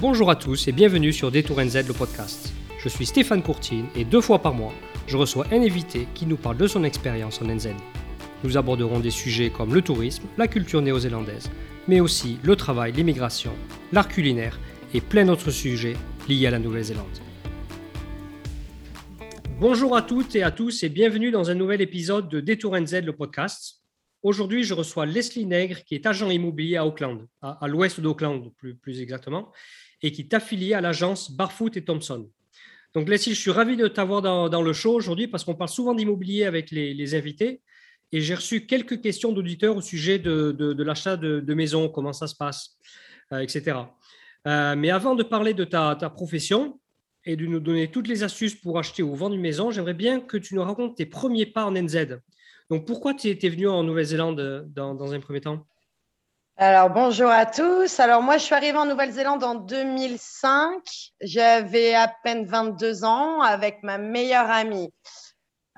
Bonjour à tous et bienvenue sur Détour NZ le podcast. Je suis Stéphane Courtine et deux fois par mois, je reçois un invité qui nous parle de son expérience en NZ. Nous aborderons des sujets comme le tourisme, la culture néo-zélandaise, mais aussi le travail, l'immigration, l'art culinaire et plein d'autres sujets liés à la Nouvelle-Zélande. Bonjour à toutes et à tous et bienvenue dans un nouvel épisode de Détour NZ le podcast. Aujourd'hui, je reçois Leslie Nègre, qui est agent immobilier à Auckland, à, l'ouest d'Auckland plus, plus exactement, et qui est à l'agence Barfoot et Thompson. Donc Leslie, je suis ravi de t'avoir dans, le show aujourd'hui parce qu'on parle souvent d'immobilier avec les, invités et j'ai reçu quelques questions d'auditeurs au sujet de, l'achat de, de maisons, comment ça se passe, euh, etc. Euh, mais avant de parler de ta, ta, profession et de nous donner toutes les astuces pour acheter ou vendre une maison, j'aimerais bien que tu nous racontes tes premiers pas en NZ. Donc, pourquoi tu étais venu en Nouvelle-Zélande euh, dans, un premier temps? Alors, bonjour à tous. Alors, moi, je suis arrivée en Nouvelle-Zélande en 2005. J'avais à peine 22 ans avec ma meilleure amie.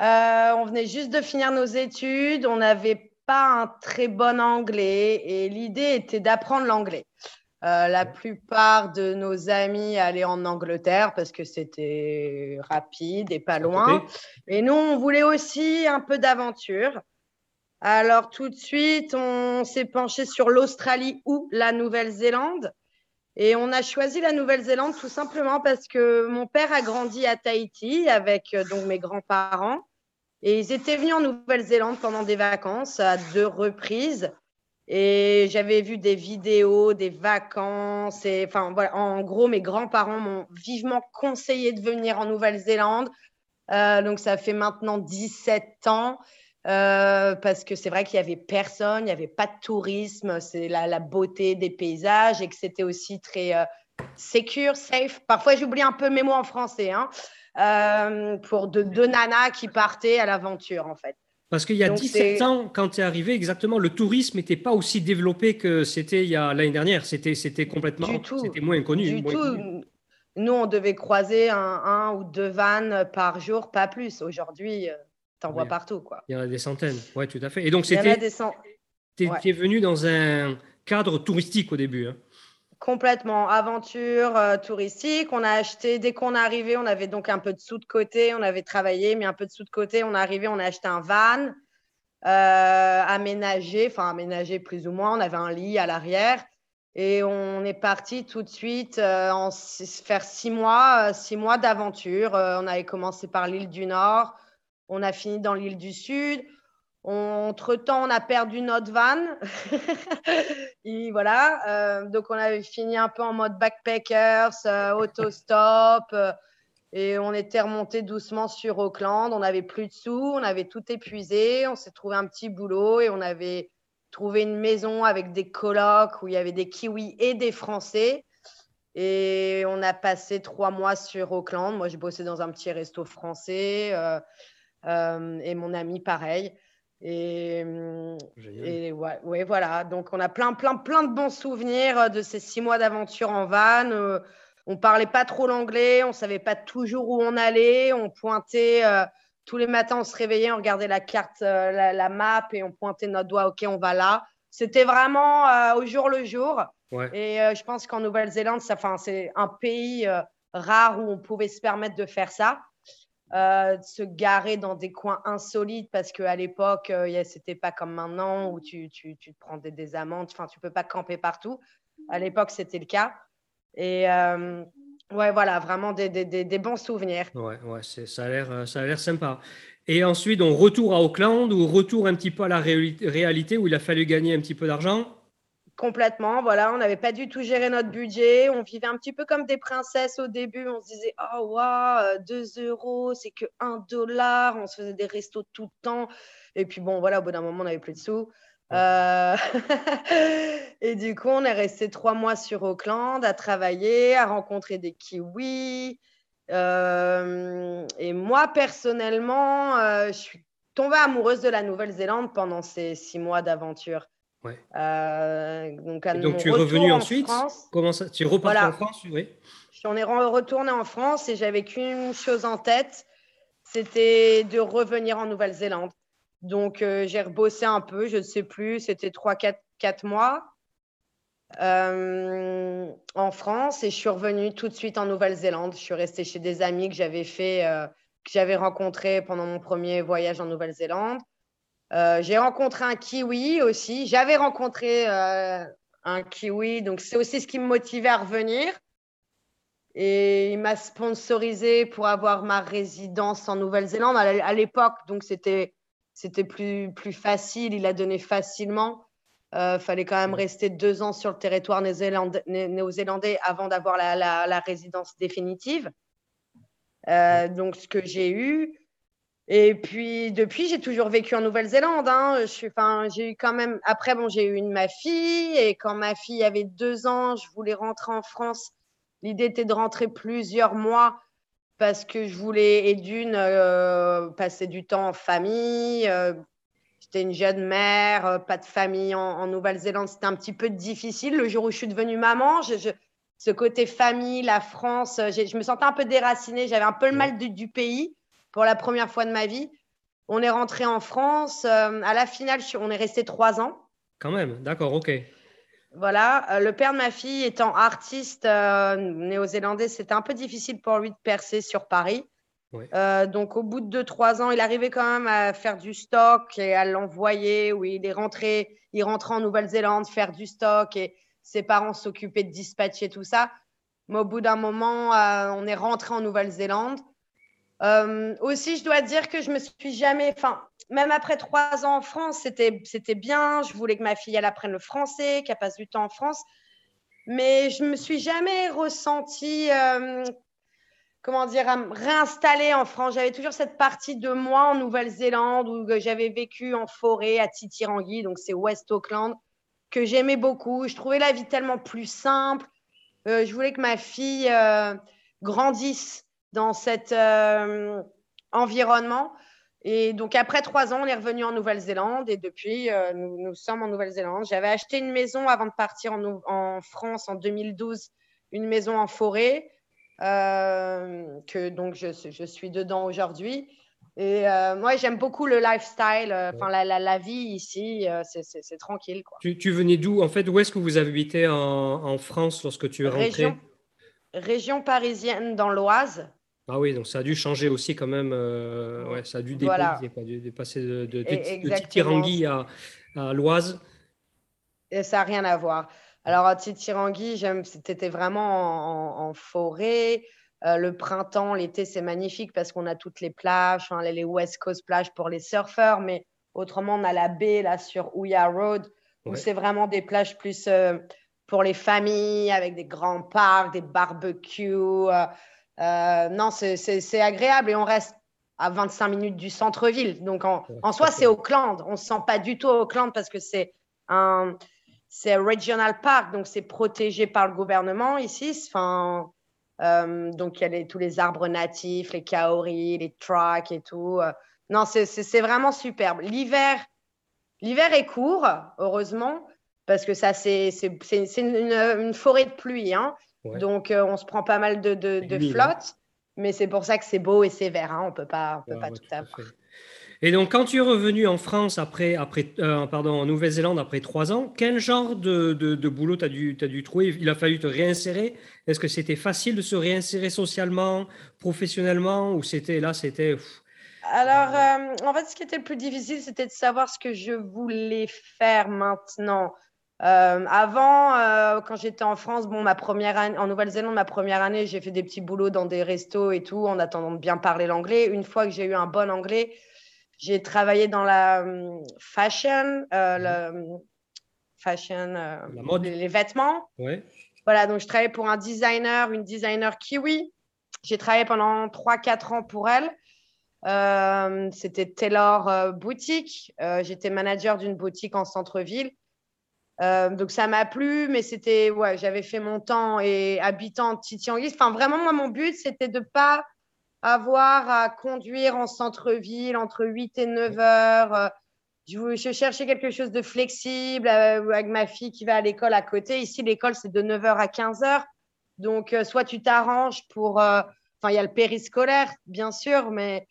Euh, on venait juste de finir nos études. On n'avait pas un très bon anglais et l'idée était d'apprendre l'anglais. Euh, la plupart de nos amis allaient en Angleterre parce que c'était rapide et pas loin. Et nous, on voulait aussi un peu d'aventure. Alors tout de suite, on s'est penché sur l'Australie ou la Nouvelle-Zélande. Et on a choisi la Nouvelle-Zélande tout simplement parce que mon père a grandi à Tahiti avec euh, donc mes grands-parents. Et ils étaient venus en Nouvelle-Zélande pendant des vacances à deux reprises. Et j'avais vu des vidéos, des vacances. Et, enfin, en gros, mes grands-parents m'ont vivement conseillé de venir en Nouvelle-Zélande. Euh, donc, ça fait maintenant 17 ans. Euh, parce que c'est vrai qu'il n'y avait personne, il n'y avait pas de tourisme, c'est la, beauté des paysages et que c'était aussi très euh, secure, safe. Parfois, j'oublie un peu mes mots en français, hein, pour de deux nanas qui partaient à l'aventure, en fait. Parce qu'il y a 17 ans, quand tu es arrivé, exactement, le tourisme n'était pas aussi développé que c'était l'année dernière. C'était, complètement, c'était moins inconnu. Du tout. Nous, on devait croiser un, ou deux vannes par jour, pas plus. Aujourd'hui, euh, tu en vois partout. Quoi. Il y en a des centaines. Oui, tout à fait. Et donc, c'était. Tu es venu dans un cadre touristique au début. Hein. Complètement. Aventure euh, touristique. On a acheté, dès qu'on est arrivé, on avait donc un peu de sous de côté. On avait travaillé, mais un peu de sous de côté. On est arrivé, on a acheté un van euh, aménagé, enfin aménagé plus ou moins. On avait un lit à l'arrière. Et on est parti tout de suite euh, en faire six mois, six mois d'aventure. on avait commencé par l'île du Nord. On a fini dans l'île du Sud. Entre-temps, on a perdu notre van. et voilà. Euh, donc, on avait fini un peu en mode backpackers, euh, autostop. Euh, et on était remonté doucement sur Auckland. On n'avait plus de sous. On avait tout épuisé. On s'est trouvé un petit boulot et on avait trouvé une maison avec des colocs où il y avait des Kiwis et des Français. Et on a passé trois mois sur Auckland. Moi, je bossais dans un petit resto français. Et mon ami, pareil. Et, et ouais, voilà. Donc, on a plein, plein, plein de bons souvenirs euh, de ces six mois d'aventure en van. Euh, on parlait pas trop l'anglais, on savait pas toujours où on allait. On pointait euh, tous les matins, on se réveillait, on regardait la carte, la, map et on pointait notre doigt. Ok, on va là. C'était vraiment au jour le jour. Et je pense qu'en Nouvelle-Zélande, c'est un pays rare où on pouvait se permettre de faire ça. Euh, se garer dans des coins insolites parce qu'à l'époque, euh, c'était pas comme maintenant où tu, tu, tu te prends des, des amendes. Enfin, tu peux pas camper partout. À l'époque, c'était le cas. Et euh, ouais, voilà, vraiment des, des, des, bons souvenirs. Ouais, ouais ça a l'air ça a l'air sympa. Et ensuite, on retourne à Auckland ou retour un petit peu à la réalité où il a fallu gagner un petit peu d'argent? Complètement, voilà, on n'avait pas du tout géré notre budget. On vivait un petit peu comme des princesses au début. On se disait, oh, waouh, 2 euros, c'est que 1 dollar. On se faisait des restos tout le temps. Et puis, bon, voilà, au bout d'un moment, on n'avait plus de sous. Euh, et du coup, on est resté trois mois sur Auckland à travailler, à rencontrer des kiwis. Euh, et moi, personnellement, euh, je suis tombée amoureuse de la Nouvelle-Zélande pendant ces six mois d'aventure. Ouais. Euh, donc, tu es revenu ensuite Comment ça Tu es reparti en France Oui. On est retourné en France et j'avais qu'une chose en tête, c'était de revenir en Nouvelle-Zélande. Donc, euh, j'ai rebossé un peu, je ne sais plus, c'était 3-4 mois. en France et je suis revenue tout de suite en Nouvelle-Zélande. Je suis restée chez des amis que j'avais fait, que j'avais rencontrés pendant mon premier voyage en Nouvelle-Zélande. J'ai rencontré un kiwi aussi. J'avais rencontré un kiwi, donc c'est aussi ce qui me motivait à revenir. Et il m'a sponsorisé pour avoir ma résidence en Nouvelle-Zélande à l'époque, donc c'était c'était plus, plus facile, il a donné facilement. Il euh, fallait quand même rester deux ans sur le territoire néo-zélandais avant d'avoir la, la, résidence définitive. Euh, donc, ce que j'ai eu. Et puis, depuis, j'ai toujours vécu en Nouvelle-Zélande. Hein. J'ai eu quand même. Après, bon, j'ai eu une, ma fille. Et quand ma fille avait deux ans, je voulais rentrer en France. L'idée était de rentrer plusieurs mois parce que je voulais, et d'une, euh, passer du temps en famille. Euh, j'étais une jeune mère, euh, pas de famille en, Nouvelle-Zélande. C'était un petit peu difficile. Le jour où je suis devenue maman, ce côté famille, la France, je me sentais un peu déracinée. J'avais un peu le mal du, pays pour la première fois de ma vie. On est rentré en France. à la finale, on est resté trois ans. Quand même, d'accord, ok. Voilà, euh, le père de ma fille étant artiste euh, néo-zélandais, c'était un peu difficile pour lui de percer sur Paris. Euh, donc, au bout de 2-3 ans, il arrivait quand même à faire du stock et à l'envoyer. Oui, il est rentré, il rentrait en Nouvelle-Zélande faire du stock et ses parents s'occupaient de dispatcher tout ça. Mais au bout d'un moment, on est rentré en Nouvelle-Zélande. Aussi, je dois dire que je me suis jamais, enfin, même après trois ans en France, c'était bien. Je voulais que ma fille elle apprenne le français, qu'elle passe du temps en France. Mais je me suis jamais ressentie, euh, comment dire, réinstallée en France. J'avais toujours cette partie de moi en Nouvelle-Zélande où j'avais vécu en forêt à Titirangi, donc c'est West Auckland, que j'aimais beaucoup. Je trouvais la vie tellement plus simple. Euh, je voulais que ma fille euh, grandisse dans cet environnement. Et donc, après trois ans, on est revenu en Nouvelle-Zélande et depuis, euh, nous, sommes en Nouvelle-Zélande. J'avais acheté une maison avant de partir en, France en 2012, une maison en forêt, euh, que donc je, je, suis dedans aujourd'hui. Et euh, moi, j'aime beaucoup le lifestyle, enfin la, la, vie ici, c'est tranquille. Quoi. Tu, tu venais d'où En fait, où est-ce que vous habité en, en France lorsque tu es rentré région, région parisienne dans l'Oise. Ah oui, donc ça a dû changer aussi quand même. Euh, ouais, ça a dû dépasser, de, de, Titirangui à, à l'Oise. Et ça n'a rien à voir. Alors, à Titirangui, c'était vraiment en, forêt. Euh, le printemps, l'été, c'est magnifique parce qu'on a toutes les plages, les West Coast plages pour les surfeurs, mais autrement, on a la baie là sur Ouya Road, où c'est vraiment des plages plus euh, pour les familles, avec des grands parcs, des barbecues. Euh, non, c'est agréable et on reste à 25 minutes du centre-ville. Donc, en, soi, c'est Auckland. On ne se sent pas du tout Auckland parce que c'est un, regional park, donc c'est protégé par le gouvernement ici. Enfin, euh, donc, il y a tous les arbres natifs, les kaoris, les tracks et tout. Euh, non, c'est vraiment superbe. L'hiver, l'hiver est court, heureusement, parce que ça, c'est une, une, forêt de pluie. Hein. Donc, euh, on se prend pas mal de, de, de flotte, mais c'est pour ça que c'est beau et c'est vert. Hein. On ne peut pas, peut pas tout, avoir. Et donc, quand tu es revenu en France, après, après euh, pardon, en Nouvelle-Zélande, après trois ans, quel genre de, de boulot tu as, dû, as dû trouver? Il a fallu te réinsérer? Est-ce que c'était facile de se réinsérer socialement, professionnellement, ou c'était là, c'était... Alors, euh, en fait, ce qui était le plus difficile, c'était de savoir ce que je voulais faire maintenant. Euh, avant, euh, quand j'étais en France, bon, ma première année, en Nouvelle-Zélande, ma première année, j'ai fait des petits boulots dans des restos et tout, en attendant de bien parler l'anglais. Une fois que j'ai eu un bon anglais, j'ai travaillé dans la hum, fashion, euh, le, hum, fashion, la mode. Les, vêtements. Ouais. Voilà, donc je travaillais pour un designer, une designer kiwi. J'ai travaillé pendant 3-4 ans pour elle. C'était Taylor Boutique. J'étais manager d'une boutique en centre-ville. Euh, donc ça m'a plu, mais c'était ouais, j'avais fait mon temps et habitant Titiangis. Enfin vraiment moi mon but c'était de pas avoir à conduire en centre-ville entre 8 et 9 heures. Euh, je, je, cherchais quelque chose de flexible euh, avec ma fille qui va à l'école à côté. Ici l'école c'est de 9 heures à 15 heures. Donc soit tu t'arranges pour enfin il y a le périscolaire bien sûr mais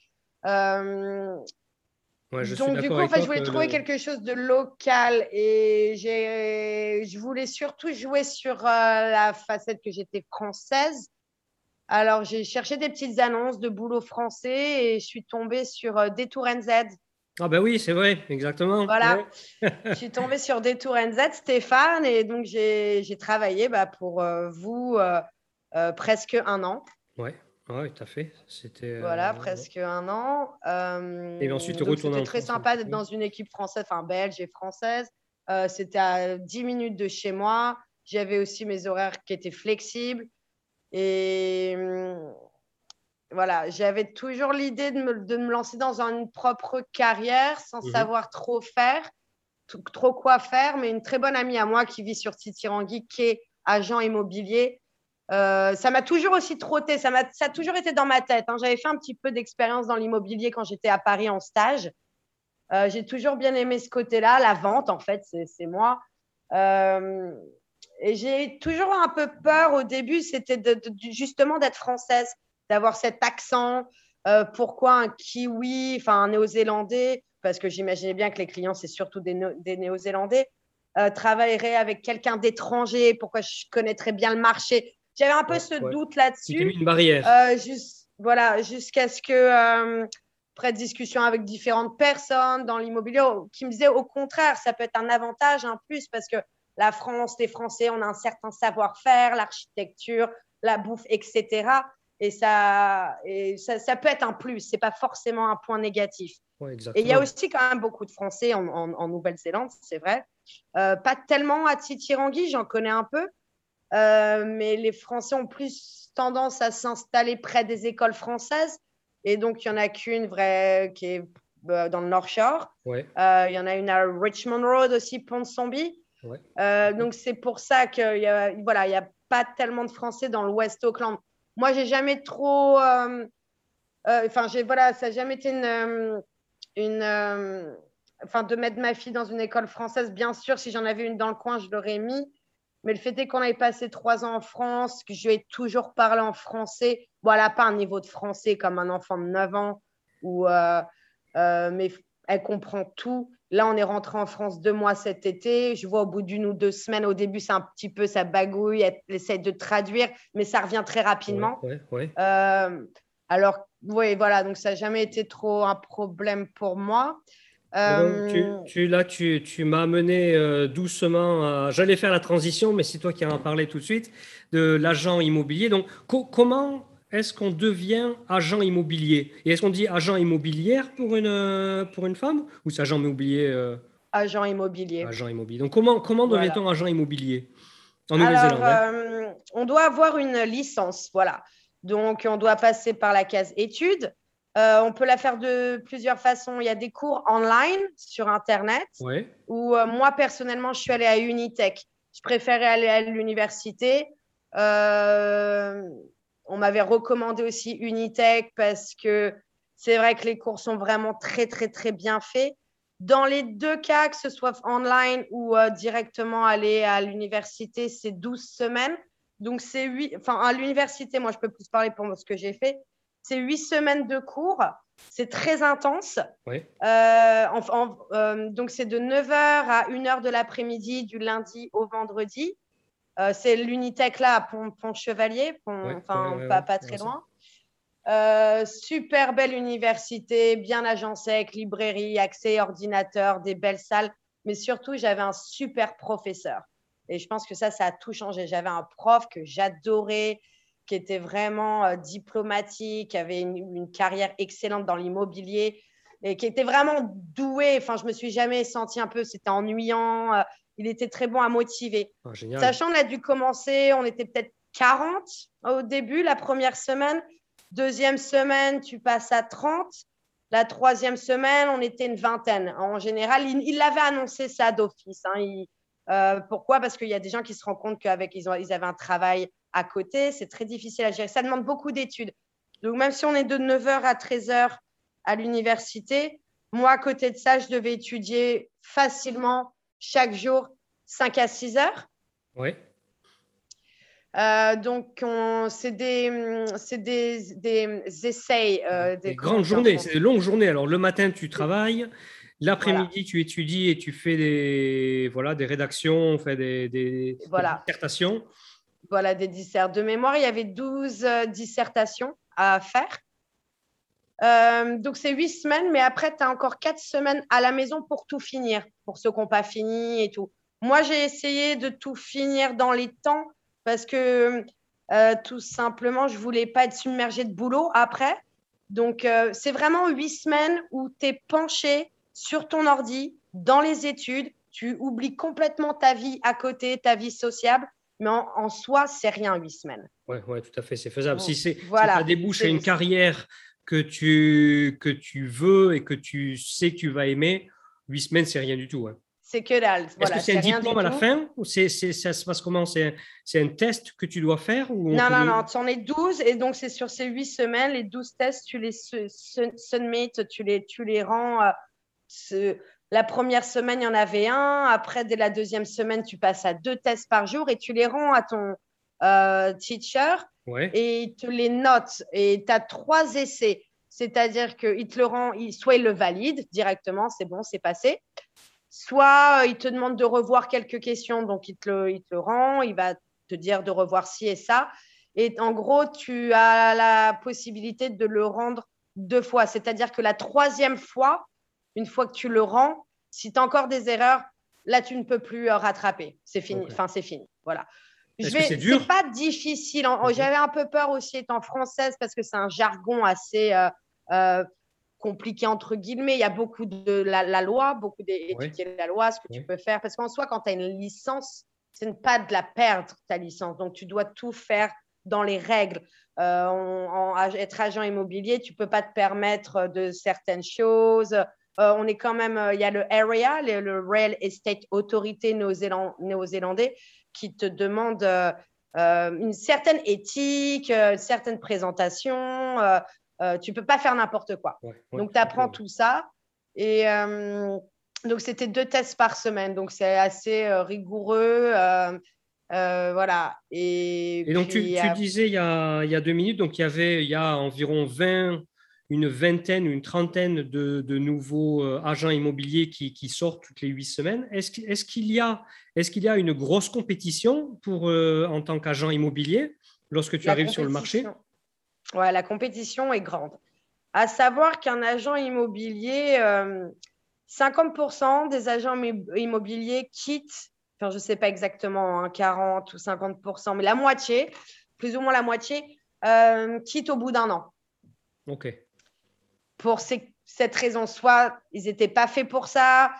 Donc, du coup, en fait, je voulais trouver quelque chose de local et je voulais surtout jouer sur euh, la facette que j'étais française. Alors, j'ai cherché des petites annonces de boulot français et je suis tombée sur euh, Détour NZ. Ah ben oui, c'est vrai, exactement. Voilà, je suis tombée sur Détour NZ, Stéphane, et donc j'ai travaillé bah, pour euh, vous presque un an. Ouais. Oui, tout à fait. C'était. Voilà, euh, presque un an. et ensuite, tu C'était très sympa d'être dans une équipe française, enfin belge et française. Euh, c'était à 10 minutes de chez moi. J'avais aussi mes horaires qui étaient flexibles. Et hum, voilà, j'avais toujours l'idée de me, de me, lancer dans une propre carrière sans mmh savoir trop faire, trop quoi faire. Mais une très bonne amie à moi qui vit sur Titirangi, qui est agent immobilier, euh, ça m'a toujours aussi trotté, ça, a, toujours été dans ma tête. Hein. J'avais fait un petit peu d'expérience dans l'immobilier quand j'étais à Paris en stage. Euh, j'ai toujours bien aimé ce côté-là, la vente, en fait, c'est moi. Euh, et j'ai toujours un peu peur au début, c'était justement d'être française, d'avoir cet accent. pourquoi un kiwi, enfin un néo-zélandais Parce que j'imaginais bien que les clients, c'est surtout des, néo-zélandais. travaillerait avec quelqu'un d'étranger, pourquoi je connaîtrais bien le marché j'avais un peu ce doute là-dessus. Une barrière. Euh, juste, voilà, jusqu'à ce que, euh, après discussion avec différentes personnes dans l'immobilier, qui me disaient au contraire, ça peut être un avantage, un plus, parce que la France, les Français, on a un certain savoir-faire, l'architecture, la bouffe, etc. Et ça, et ça, ça peut être un plus, c'est pas forcément un point négatif. et il y a aussi quand même beaucoup de Français en, en, Nouvelle-Zélande, c'est vrai. Euh, pas tellement à Titirangi, j'en connais un peu, euh, mais les Français ont plus tendance à s'installer près des écoles françaises. Et donc, il n'y en a qu'une vraie qui est euh, dans le North Shore. Euh, il y en a une à Richmond Road aussi, Pont-de-Somby. donc, c'est pour ça qu'il n'y a, voilà, a pas tellement de Français dans le West Auckland. Moi, j'ai jamais trop. Enfin, voilà, ça n'a jamais été une. une enfin, de mettre ma fille dans une école française, bien sûr, si j'en avais une dans le coin, je l'aurais mis. Mais le fait est qu'on avait passé trois ans en France, que je lui ai toujours parlé en français. Voilà, pas un niveau de français comme un enfant de 9 ans, où, euh, euh, mais elle comprend tout. Là, on est rentré en France deux mois cet été. Je vois au bout d'une ou deux semaines, au début, c'est un petit peu, ça bagouille, elle essaie de traduire, mais ça revient très rapidement. Euh, alors, oui, voilà, donc ça n'a jamais été trop un problème pour moi. Euh, tu, là, tu, tu m'as amené euh, doucement. J'allais faire la transition, mais c'est toi qui en parlé tout de suite de l'agent immobilier. Donc, comment est-ce qu'on devient agent immobilier? Et est-ce qu'on dit agent immobilière pour une, euh, pour une femme ou c'est agent immobilier Agent immobilier. Agent immobilier. Donc, comment, comment devient-on agent immobilier en Nouvelle-Zélande On doit avoir une licence, voilà. Donc, on doit passer par la case études. Euh, on peut la faire de plusieurs façons. Il y a des cours online sur Internet. Ou euh, moi, personnellement, je suis allée à Unitech. Je préférais aller à l'université. Euh, on m'avait recommandé aussi Unitech parce que c'est vrai que les cours sont vraiment très, très, très bien faits. Dans les deux cas, que ce soit online ou directement aller à l'université, c'est 12 semaines. Donc, c'est 8. Enfin, à l'université, moi, je peux plus parler pour ce que j'ai fait c'est huit semaines de cours. C'est très intense. Oui. Euh, euh, donc, c'est de 9h à 1h de l'après-midi, du lundi au vendredi. Euh, c'est l'Unitech là à Pont-Chevalier, enfin, pas, très loin. super belle université, bien agencée avec librairie, accès ordinateur, des belles salles. Mais surtout, j'avais un super professeur. Et je pense que ça, ça a tout changé. J'avais un prof que j'adorais, qui était vraiment euh, diplomatique, qui avait une, carrière excellente dans l'immobilier et qui était vraiment doué. Enfin, je me suis jamais senti un peu, c'était ennuyant. Euh, il était très bon à motiver. Ah, Sachant, on a dû commencer, on était peut-être 40 au début, la première semaine. Deuxième semaine, tu passes à 30. La troisième semaine, on était une vingtaine. En général, il l'avait annoncé ça d'office. Hein. Euh, pourquoi? Parce qu'il y a des gens qui se rendent compte qu'avec ils, ils avaient un travail à côté, c'est très difficile à gérer. Ça demande beaucoup d'études. Donc, même si on est de 9h à 13h à l'université, moi, à côté de ça, je devais étudier facilement chaque jour 5 à 6 heures. Oui. Euh, donc, c'est des, des, des, essais. Euh, des, grandes journées, c'est des longues journées. Alors, le matin, tu travailles. L'après-midi, tu étudies et tu fais des, voilà, des rédactions, fait des, des, dissertations. Voilà, des dissertations. De mémoire, il y avait 12 euh, dissertations à faire. donc, c'est huit semaines, mais après, tu as encore quatre semaines à la maison pour tout finir, pour ceux qui n'ont pas fini et tout. Moi, j'ai essayé de tout finir dans les temps parce que euh, tout simplement, je voulais pas être submergée de boulot après. Donc, euh, c'est vraiment huit semaines où tu es penché sur ton ordi, dans les études. Tu oublies complètement ta vie à côté, ta vie sociable. Mais en, soi, c'est rien, huit semaines. Oui, ouais, tout à fait, c'est faisable. si, c'est, voilà, ça débouche à une carrière que tu, que tu veux et que tu sais que tu vas aimer, huit semaines, c'est rien du tout. Hein. C'est que dalle. Est-ce que c'est un diplôme à la fin ou c'est, ça se passe comment? C'est, un test que tu dois faire ou Non, non, non, tu en es 12 et donc c'est sur ces 8 semaines, les 12 tests, tu les submit, tu les, tu les rends. Euh, la première semaine, il y en avait un. Après, dès la deuxième semaine, tu passes à deux tests par jour et tu les rends à ton euh, teacher et il te les note. Et tu as trois essais. C'est-à-dire qu'il te le rend, soit il le valide directement, c'est bon, c'est passé Soit euh, il te demande de revoir quelques questions, donc il te, le, il te rend, il va te dire de revoir ci et ça. Et en gros, tu as la possibilité de le rendre deux fois. C'est-à-dire que la troisième fois, une fois que tu le rends, si tu as encore des erreurs, là, tu ne peux plus euh, rattraper. C'est fini. Enfin, c'est fini. Voilà. C'est pas difficile. J'avais un peu peur aussi étant française parce que c'est un jargon assez euh, compliqué entre guillemets. Il y a beaucoup de la, loi, beaucoup d'étudier la loi, ce que tu peux faire. Parce qu'en soi, quand tu as une licence, ce n'est pas de la perdre, ta licence. Donc, tu dois tout faire dans les règles. Euh, en, être agent immobilier, tu peux pas te permettre de certaines choses. Euh, on est quand même, euh, il y a le AREA, le, Real Estate Authority néo-zélandais, qui te demande une certaine éthique, une certaine présentation, euh, tu peux pas faire n'importe quoi. donc, tu apprends tout ça. Et euh, donc, c'était deux tests par semaine. Donc, c'est assez euh, rigoureux. voilà. Et, donc, tu, disais il y, a, il y, a, deux minutes, donc il y avait il y a environ 20, une vingtaine, une trentaine de, de nouveaux agents immobiliers qui, qui, sortent toutes les huit semaines. Est-ce qu'il y, a, est qu'il y a une grosse compétition pour, en tant qu'agent immobilier lorsque tu arrives sur le marché? Ouais, la compétition est grande. À savoir qu'un agent immobilier, 50% euh, des agents immobiliers quittent, enfin je ne sais pas exactement, 40 hein, ou 50%, mais la moitié, plus ou moins la moitié, euh, quittent au bout d'un an. OK. Pour cette raison, soit ils n'étaient pas faits pour ça,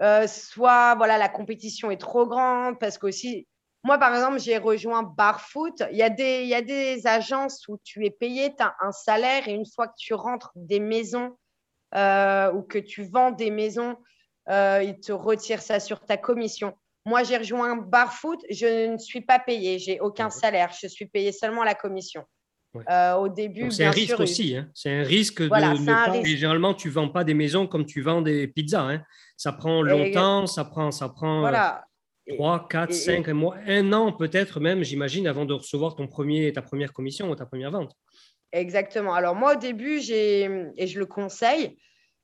euh, soit voilà, la compétition est trop grande, parce qu'aussi, moi, par exemple, j'ai rejoint Barfoot. Il y, a des, il y a des agences où tu es payé, tu as un salaire et une fois que tu rentres des maisons euh, ou que tu vends des maisons, euh, ils te retirent ça sur ta commission. Moi, j'ai rejoint Barfoot. Je ne suis pas payé. J'ai aucun salaire. Je suis payé seulement la commission. Euh, au début, c'est un risque aussi. Hein. C'est un risque de ne pas. Généralement, tu vends pas des maisons comme tu vends des pizzas. Hein. Ça prend longtemps. Ça prend, ça prend. Voilà. 3, 4, 5 mois, un an peut-être même, j'imagine, avant de recevoir ton premier, ta première commission ou ta première vente. Exactement. Alors moi, au début, et je le conseille,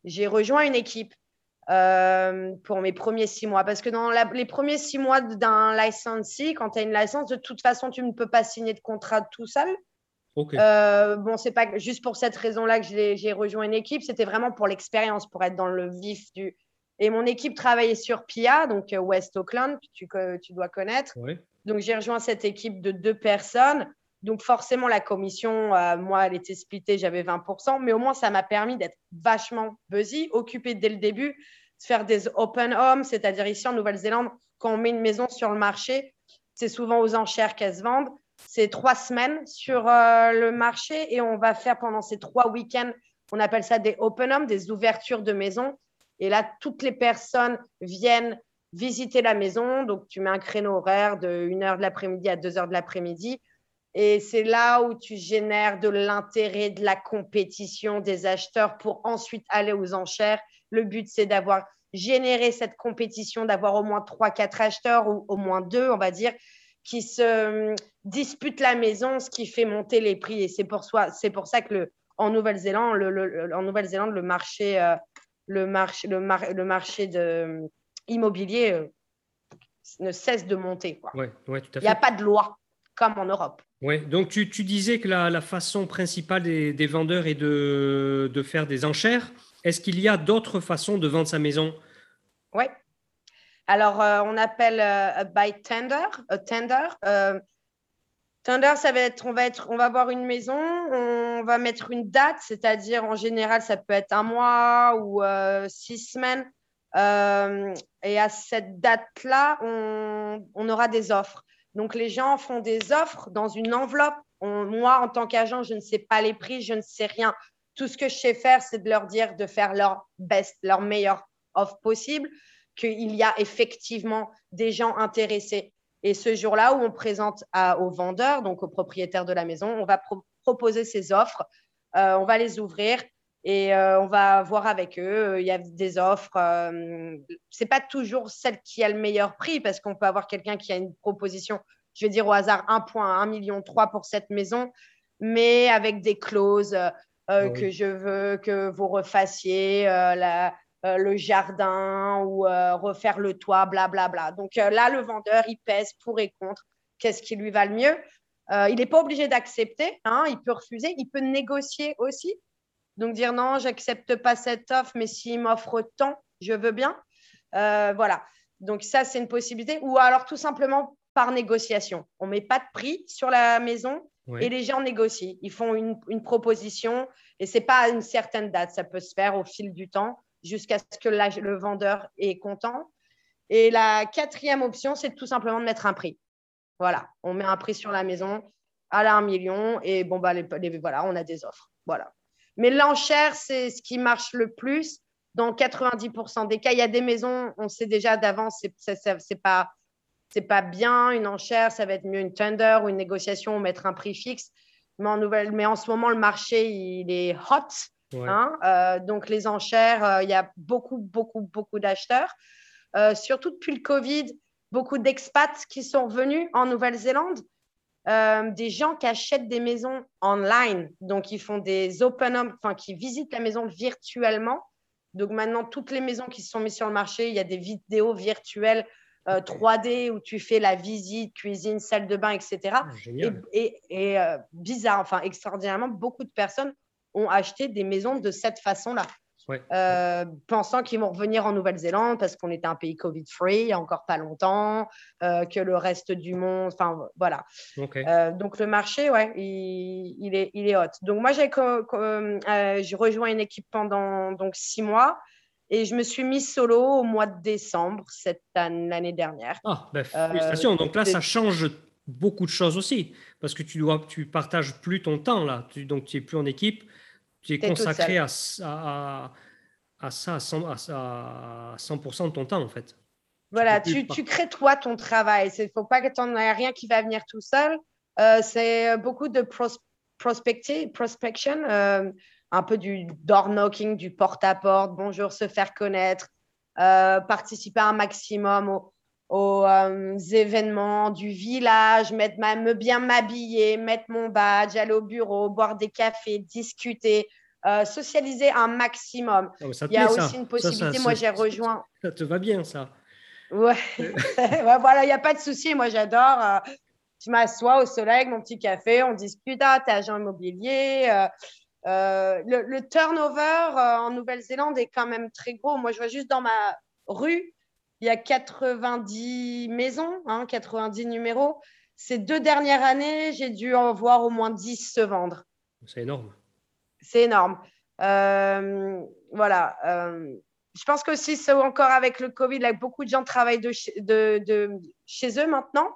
j'ai rejoint une équipe euh, pour mes premiers six mois. Parce que dans les premiers six mois d'un licensee, quand tu as une licence, de toute façon, tu ne peux pas signer de contrat tout seul. Euh, bon, c'est pas juste pour cette raison-là que j'ai rejoint une équipe, c'était vraiment pour l'expérience, pour être dans le vif du, et mon équipe travaillait sur PIA, donc euh, West Auckland, tu, tu dois connaître. Donc, j'ai rejoint cette équipe de deux personnes. Donc, forcément, la commission, euh, moi, elle était splittée, j'avais 20%, mais au moins, ça m'a permis d'être vachement busy, occupée dès le début, de faire des open homes, c'est-à-dire ici en Nouvelle-Zélande, quand on met une maison sur le marché, c'est souvent aux enchères qu'elles se vendent. C'est trois semaines sur euh, le marché et on va faire pendant ces trois week-ends, on appelle ça des open homes, des ouvertures de maison et là, toutes les personnes viennent visiter la maison. Donc, tu mets un créneau horaire de 1h de l'après-midi à 2h de l'après-midi. Et c'est là où tu génères de l'intérêt, de la compétition des acheteurs pour ensuite aller aux enchères. Le but, c'est d'avoir généré cette compétition, d'avoir au moins 3-4 acheteurs ou au moins deux, on va dire, qui se disputent la maison, ce qui fait monter les prix. Et c'est pour, pour ça que le, en Nouvelle-Zélande, le, en Nouvelle-Zélande, le marché, le marché, le, le marché de, immobilier ne cesse de monter. Quoi. Il n'y a pas de loi comme en Europe. Oui, donc tu, tu, disais que la, la façon principale des, des, vendeurs est de, de faire des enchères. Est-ce qu'il y a d'autres façons de vendre sa maison? Oui. Alors, euh, on appelle euh, buy tender. A tender. Euh, tender, ça va être on, va être, on va avoir une maison, on va mettre une date, c'est-à-dire en général, ça peut être un mois ou six semaines. et à cette date-là, on, on aura des offres. Donc, les gens font des offres dans une enveloppe. moi, en tant qu'agent, je ne sais pas les prix, je ne sais rien. Tout ce que je sais faire, c'est de leur dire de faire leur best, leur meilleure offre possible, qu'il y a effectivement des gens intéressés. Et ce jour-là où on présente aux vendeurs, donc aux propriétaires de la maison, on va proposer ces offres, euh, on va les ouvrir et euh, on va voir avec eux. Il y a des offres. Euh, c'est pas toujours celle qui a le meilleur prix parce qu'on peut avoir quelqu'un qui a une proposition, je vais dire au hasard 1,1 million 3 pour cette maison, mais avec des clauses euh, ah que je veux que vous refassiez la, le jardin ou refaire le toit, blablabla. Bla, bla. Donc là, le vendeur, il pèse pour et contre. Qu'est-ce qui lui va le mieux? Il n'est pas obligé d'accepter. Hein, il peut refuser. Il peut négocier aussi. Donc dire non, j'accepte pas cette offre, mais s'il m'offre tant, je veux bien. Euh, voilà. Donc ça, c'est une possibilité. Ou alors tout simplement par négociation. On ne met pas de prix sur la maison et les gens négocient. Ils font une, proposition et ce n'est pas à une certaine date. Ça peut se faire au fil du temps jusqu'à ce que le vendeur est content. Et la quatrième option, c'est tout simplement de mettre un prix. Voilà, on met un prix sur la maison à la 1 million et bon, bah, voilà, on a des offres. Voilà. Mais l'enchère, c'est ce qui marche le plus. Dans 90% des cas, il y a des maisons, on sait déjà d'avance, c'est pas pas bien une enchère, ça va être mieux une tender ou une négociation ou mettre un prix fixe. Mais en, nouvelle, mais en ce moment, le marché, il est hot. Hein, euh, donc, les enchères, euh, il y a beaucoup, beaucoup, beaucoup d'acheteurs. Euh, surtout depuis le Covid, beaucoup d'expats qui sont venus en Nouvelle-Zélande. Euh, des gens qui achètent des maisons online. Donc, ils font des open enfin, qui visitent la maison virtuellement. Donc, maintenant, toutes les maisons qui se sont mises sur le marché, il y a des vidéos virtuelles 3D euh, où tu fais la visite, cuisine, salle de bain, etc. Ah, et, euh, bizarre, enfin, extraordinairement, beaucoup de personnes ont acheté des maisons de cette façon-là. Euh, pensant qu'ils vont revenir en Nouvelle-Zélande parce qu'on était un pays Covid-free il n'y a encore pas longtemps, euh, que le reste du monde, enfin voilà. Euh, donc le marché, ouais, il, est, il est hot. Donc moi, j'ai rejoint une équipe pendant donc six mois et je me suis mise solo au mois de décembre cette année, l'année dernière. Ah, ben, félicitations. donc là, ça change beaucoup de choses aussi parce que tu dois, tu partages plus ton temps là, tu, donc tu es plus en équipe tu es consacré à, à, à, ça à 100%, à 100 de ton temps, en fait. Voilà, tu, tu, crées toi ton travail. Il ne faut pas que tu n'en aies rien qui va venir tout seul. Euh, c'est beaucoup de prospection, euh, un peu du door knocking, du porte-à-porte, bonjour, se faire connaître, euh, participer un maximum au, aux euh, événements du village, mettre me bien m'habiller, mettre mon badge, aller au bureau, boire des cafés, discuter, euh, socialiser un maximum. Ah, Il y a aussi une possibilité. moi, j'ai rejoint. Ça te va bien, ça. Ouais. voilà, il n'y a pas de souci. Moi, j'adore. Euh, je m'assois au soleil avec mon petit café, on discute. Ah, t'es agent immobilier. le, le, turnover en Nouvelle-Zélande est quand même très gros. Moi, je vois juste dans ma rue, il y a 90 maisons, 90 hein, numéros. Ces deux dernières années, j'ai dû en voir au moins 10 se vendre. C'est énorme. C'est énorme. Euh, voilà. Euh, je pense que aussi, c'est encore avec le Covid, là, beaucoup de gens travaillent de, chez eux maintenant.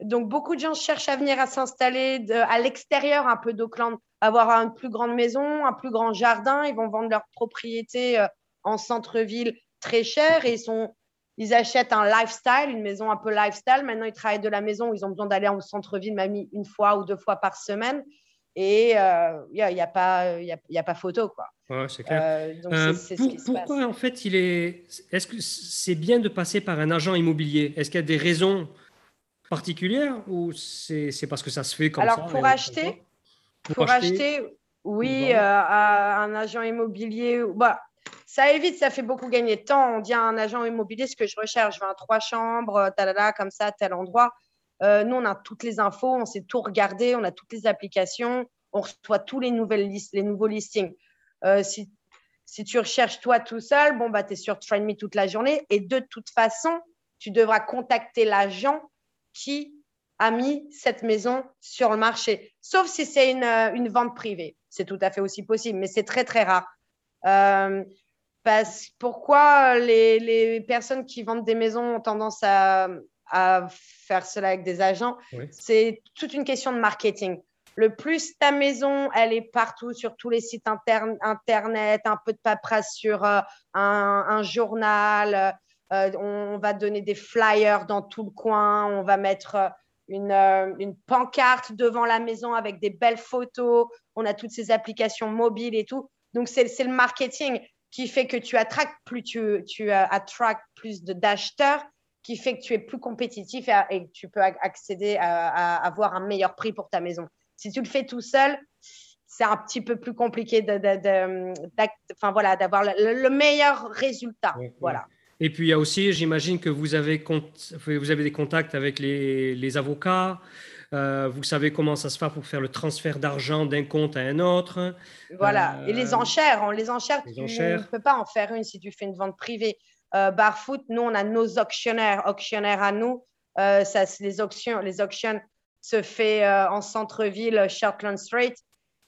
Donc, beaucoup de gens cherchent à venir à s'installer à l'extérieur un peu d'Auckland, avoir une plus grande maison, un plus grand jardin. Ils vont vendre leur propriété euh, en centre-ville très cher et ils sont ils achètent un lifestyle, une maison un peu lifestyle. Maintenant, ils travaillent de la maison. Ils ont besoin d'aller en centre-ville, même une fois ou deux fois par semaine. Et il euh, n'y a, y a, pas, y a, y a pas photo. Quoi. Ouais, c'est clair. Euh, euh, pourquoi, en fait, il est. Est-ce que c'est bien de passer par un agent immobilier? Est-ce qu'il y a des raisons particulière ou c'est parce que ça se fait comme ça Alors, pour acheter, pour, acheter, oui, euh, à un agent immobilier, bah, ça évite, ça fait beaucoup gagner de temps. On dit à un agent immobilier ce que je recherche, je veux un trois chambres, euh, talala, comme ça, tel endroit. Euh, nous, on a toutes les infos, on sait tout regarder, on a toutes les applications, on reçoit tous les, nouvelles les nouveaux listings. si, si, tu recherches toi tout seul, bon, bah, tu es sur Train Me toute la journée. Et de toute façon, tu devras contacter l'agent qui a mis cette maison sur le marché. Sauf si c'est une, une, vente privée. C'est tout à fait aussi possible, mais c'est très, très rare. Euh, parce, pourquoi les, les, personnes qui vendent des maisons ont tendance à, à faire cela avec des agents C'est toute une question de marketing. Le plus ta maison, elle est partout sur tous les sites internet, un peu de paperasse sur euh, un, un, journal, euh, on va donner des flyers dans tout le coin, on va mettre une, une, pancarte devant la maison avec des belles photos, on a toutes ces applications mobiles et tout. Donc, c'est le marketing qui fait que tu attractes plus, tu, tu attractes plus d'acheteurs, qui fait que tu es plus compétitif et, que tu peux accéder à, avoir un meilleur prix pour ta maison. Si tu le fais tout seul, c'est un petit peu plus compliqué de, enfin, voilà, d'avoir le, meilleur résultat. voilà. Et puis, il y a aussi, j'imagine que vous avez, vous avez des contacts avec les, les avocats, euh, vous savez comment ça se fait pour faire le transfert d'argent d'un compte à un autre. Voilà. Et les euh, enchères, on les enchères, tu ne peux pas en faire une si tu fais une vente privée. Euh, Barfoot, nous, on a nos auctionnaires, auctionnaires à nous. ça, les auctions, les auctions se fait en centre-ville, Shortland Street.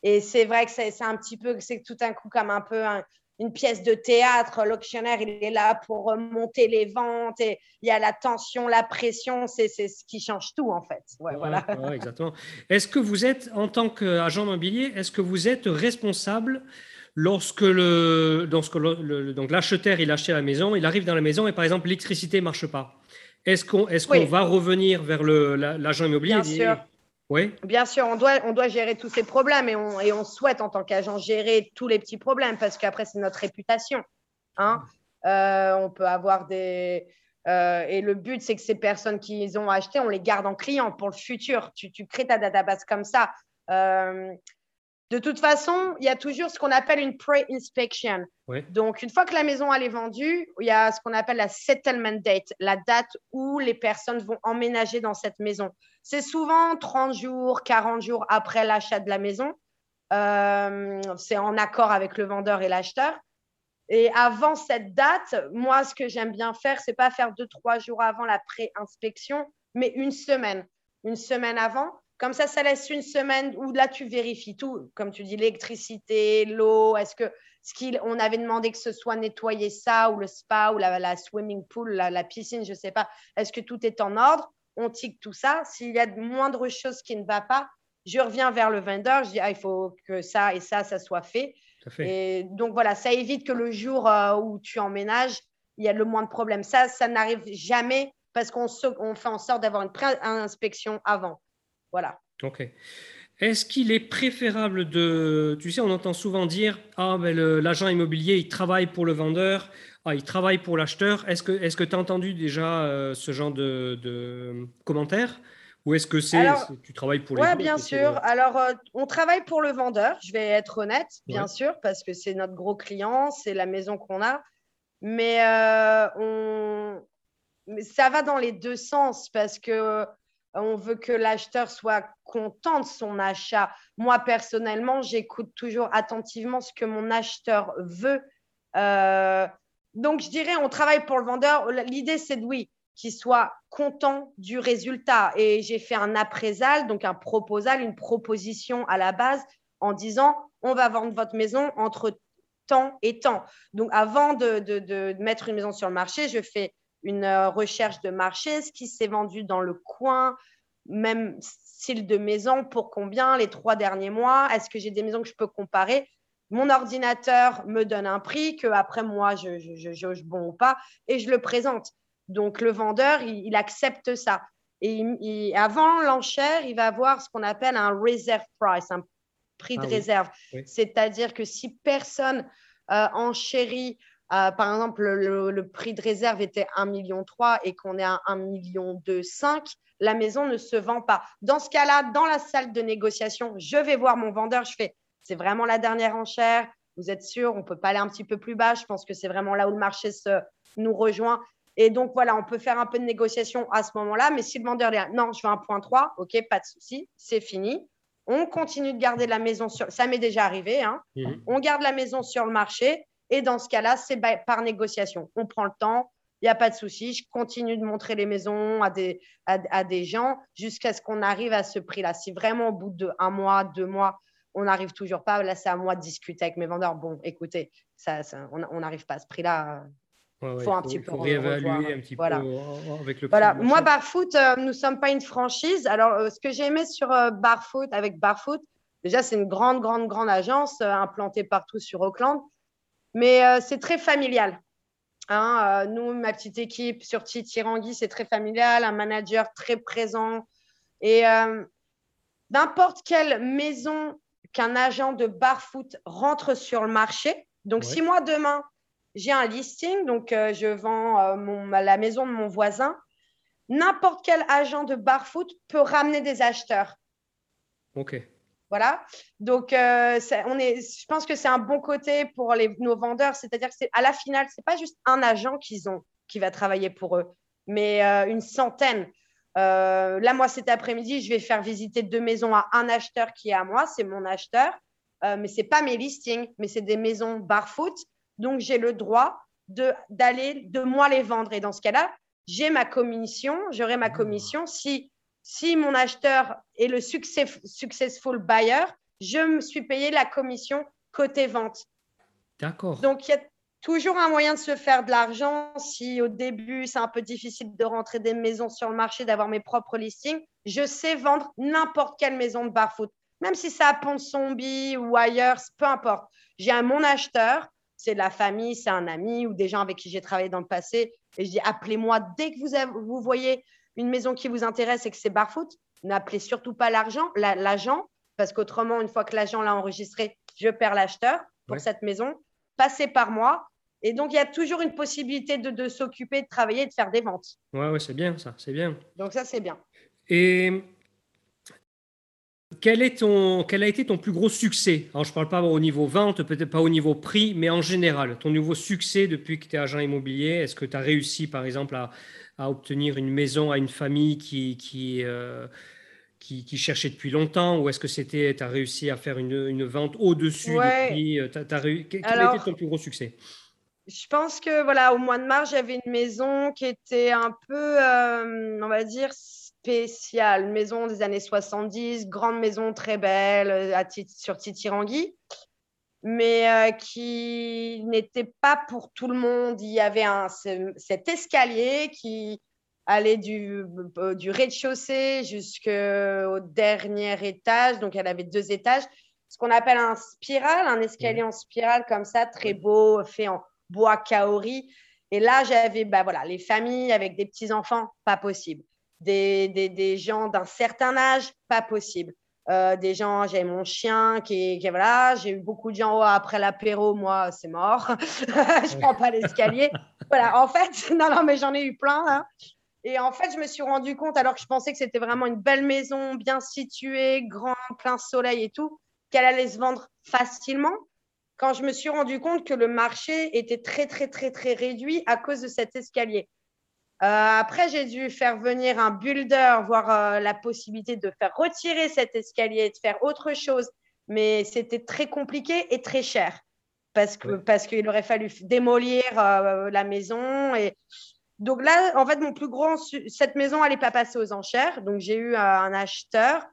Et c'est vrai que c'est un petit peu, c'est tout un coup comme un peu un, une pièce de théâtre. L'auctionnaire, il est là pour monter les ventes et il y a la tension, la pression. C'est ce qui change tout, en fait. voilà. exactement. Est-ce que vous êtes, en tant qu'agent immobilier, est-ce que vous êtes responsable lorsque le, lorsque le, donc l'acheteur il achète la maison, il arrive dans la maison et par exemple l'électricité ne marche pas? Est-ce qu'on est qu'on va revenir vers l'agent immobilier Bien sûr. Oui. Bien sûr, on doit, on doit gérer tous ces problèmes et on, et on souhaite en tant qu'agent gérer tous les petits problèmes parce qu'après, c'est notre réputation. Hein. Euh, on peut avoir des. Euh, et le but, c'est que ces personnes qui les ont achetées, on les garde en client pour le futur. Tu, tu crées ta database comme ça. Euh, de toute façon, il y a toujours ce qu'on appelle une pre-inspection. Donc, une fois que la maison elle est vendue, il y a ce qu'on appelle la settlement date, la date où les personnes vont emménager dans cette maison. C'est souvent 30 jours, 40 jours après l'achat de la maison. Euh, c'est en accord avec le vendeur et l'acheteur. Et avant cette date, moi, ce que j'aime bien faire, c'est pas faire deux, trois jours avant la pré-inspection, mais une semaine. Une semaine avant. Comme ça, ça laisse une semaine où là, tu vérifies tout. Comme tu dis, l'électricité, l'eau, est-ce que ce qu'on avait demandé que ce soit nettoyé ça, ou le spa, ou la, swimming pool, la, la piscine, je ne sais pas. Est-ce que tout est en ordre? On tique tout ça. S'il y a de moindres choses qui ne va pas, je reviens vers le vendeur, je dis, ah, il faut que ça et ça, ça soit fait. Et donc voilà, ça évite que le jour euh, où tu emménages, il y a le moins de problèmes. Ça, ça n'arrive jamais parce qu'on on fait en sorte d'avoir une inspection avant. Voilà. OK. Est-ce qu'il est préférable de... Tu sais, on entend souvent dire, ah, ben l'agent immobilier, il travaille pour le vendeur, ah, il travaille pour l'acheteur. Est-ce que tu as entendu déjà euh, ce genre de, commentaires ou est-ce que c'est tu travailles pour les Oui, bien sûr. Alors, euh, on travaille pour le vendeur, je vais être honnête, bien sûr, parce que c'est notre gros client, c'est la maison qu'on a. Mais, euh, on... ça va dans les deux sens parce que on veut que l'acheteur soit content de son achat. Moi, personnellement, j'écoute toujours attentivement ce que mon acheteur veut. Donc, je dirais, on travaille pour le vendeur. L'idée, c'est de oui, qu'il soit content du résultat. Et j'ai fait un appraisal, donc un proposal, une proposition à la base en disant on va vendre votre maison entre temps et temps. Donc, avant de, mettre une maison sur le marché, je fais une euh, recherche de marché, ce qui s'est vendu dans le coin, même style de maison, pour combien les trois derniers mois, est-ce que j'ai des maisons que je peux comparer? Mon ordinateur me donne un prix que après moi je, je, bon ou pas et je le présente. Donc le vendeur il, accepte ça. Et avant l'enchère il va avoir ce qu'on appelle un reserve price, un prix de ah réserve. C'est-à-dire que si personne euh, enchérit par exemple, le, prix de réserve était 1,3 million et qu'on est à 1,25 million, la maison ne se vend pas. Dans ce cas-là, dans la salle de négociation, je vais voir mon vendeur, je fais, c'est vraiment la dernière enchère, vous êtes sûr, on ne peut pas aller un petit peu plus bas, je pense que c'est vraiment là où le marché se, nous rejoint. Et donc, voilà, on peut faire un peu de négociation à ce moment-là, mais si le vendeur dit non, je veux un point 3, ok, pas de souci, c'est fini. On continue de garder la maison sur. Ça m'est déjà arrivé. Hein. Mhm. On garde la maison sur le marché. Et dans ce cas-là, c'est par négociation. On prend le temps. Il n'y a pas de souci. Je continue de montrer les maisons à des, à, des gens jusqu'à ce qu'on arrive à ce prix-là. Si vraiment au bout de un mois, deux mois, on n'arrive toujours pas, là, c'est à moi de discuter avec mes vendeurs. Bon, écoutez, ça, on n'arrive pas à ce prix-là. Il faut un petit peu réévaluer un petit voilà. peu avec le Voilà. Moi, Barfoot, euh, nous ne sommes pas une franchise. Alors, euh, ce que j'ai aimé sur euh, Barfoot, avec Barfoot, déjà, c'est une grande, grande, grande agence implantée partout sur Auckland. Mais c'est très familial. Hein, nous, ma petite équipe sur Titirangui, c'est très familial, un manager très présent. Et n'importe quelle maison qu'un agent de Barfoot rentre sur le marché, donc si moi demain, j'ai un listing, donc euh, je vends euh, la maison de mon voisin. N'importe quel agent de barfoot peut ramener des acheteurs. OK. Voilà. Donc, euh, on est, je pense que c'est un bon côté pour les, nos vendeurs. C'est-à-dire qu'à la finale, ce n'est pas juste un agent qu'ils ont qui va travailler pour eux, mais une centaine. là, moi, cet après-midi, je vais faire visiter deux maisons à un acheteur qui est à moi. C'est mon acheteur. mais ce n'est pas mes listings, mais c'est des maisons barfoot donc, j'ai le droit d'aller, de, moi les vendre. Et dans ce cas-là, j'ai ma commission, j'aurai ma commission. Si, si mon acheteur est le successful buyer, je me suis payé la commission côté vente. D'accord. Donc, il y a toujours un moyen de se faire de l'argent. Si au début, c'est un peu difficile de rentrer des maisons sur le marché, d'avoir mes propres listings, je sais vendre n'importe quelle maison de barfoot. Même si c'est à Ponsonby ou ailleurs, peu importe. J'ai un mon acheteur, c'est de la famille, c'est un ami ou des gens avec qui j'ai travaillé dans le passé. Et je dis, appelez-moi dès que vous, vous voyez une maison qui vous intéresse et que c'est barfoot. N'appelez surtout pas l'argent, l'agent, parce qu'autrement, une fois que l'agent l'a enregistré, je perds l'acheteur pour cette maison. Passez par moi. Et donc, il y a toujours une possibilité de, de s'occuper, de travailler, de faire des ventes. Ouais, ouais, c'est bien ça, c'est bien. Donc, ça, c'est bien. Et quel, est ton, quel a été ton plus gros succès? Alors, je ne parle pas au niveau vente, peut-être pas au niveau prix, mais en général, ton nouveau succès depuis que tu es agent immobilier, est-ce que tu as réussi, par exemple, à, à, obtenir une maison à une famille qui, qui, euh, qui, cherchait depuis longtemps Ou est-ce que c'était, tu as réussi à faire une, une vente au-dessus du prix euh, Quel a été ton plus gros succès? je pense que voilà, au mois de mars, j'avais une maison qui était un peu, euh, on va dire, spéciale, maison des années 70, grande maison très belle à sur Titirangui, mais euh, qui n'était pas pour tout le monde. Il y avait un, cet escalier qui allait du, euh, du rez-de-chaussée jusqu'au dernier étage, donc elle avait deux étages, ce qu'on appelle un spiral, un escalier en spirale comme ça, très beau, fait en bois kaori. Et là, j'avais bah, voilà, les familles avec des petits-enfants, pas possible des, des, des gens d'un certain âge, pas possible. Euh, des gens, j'ai mon chien qui, qui voilà, j'ai eu beaucoup de gens oh, après l'apéro, moi c'est mort, je prends pas l'escalier. voilà, en fait, non, non, mais j'en ai eu plein. Hein. Et en fait, je me suis rendu compte, alors que je pensais que c'était vraiment une belle maison, bien située, grand, plein soleil et tout, qu'elle allait se vendre facilement. Quand je me suis rendu compte que le marché était très, très, très, très réduit à cause de cet escalier. Euh, après, j'ai dû faire venir un builder, voir euh, la possibilité de faire retirer cet escalier et de faire autre chose. Mais c'était très compliqué et très cher. Parce que parce qu'il aurait fallu démolir euh, la maison et donc là en fait mon plus grand cette maison elle n'est pas passée aux enchères. Donc j'ai eu un acheteur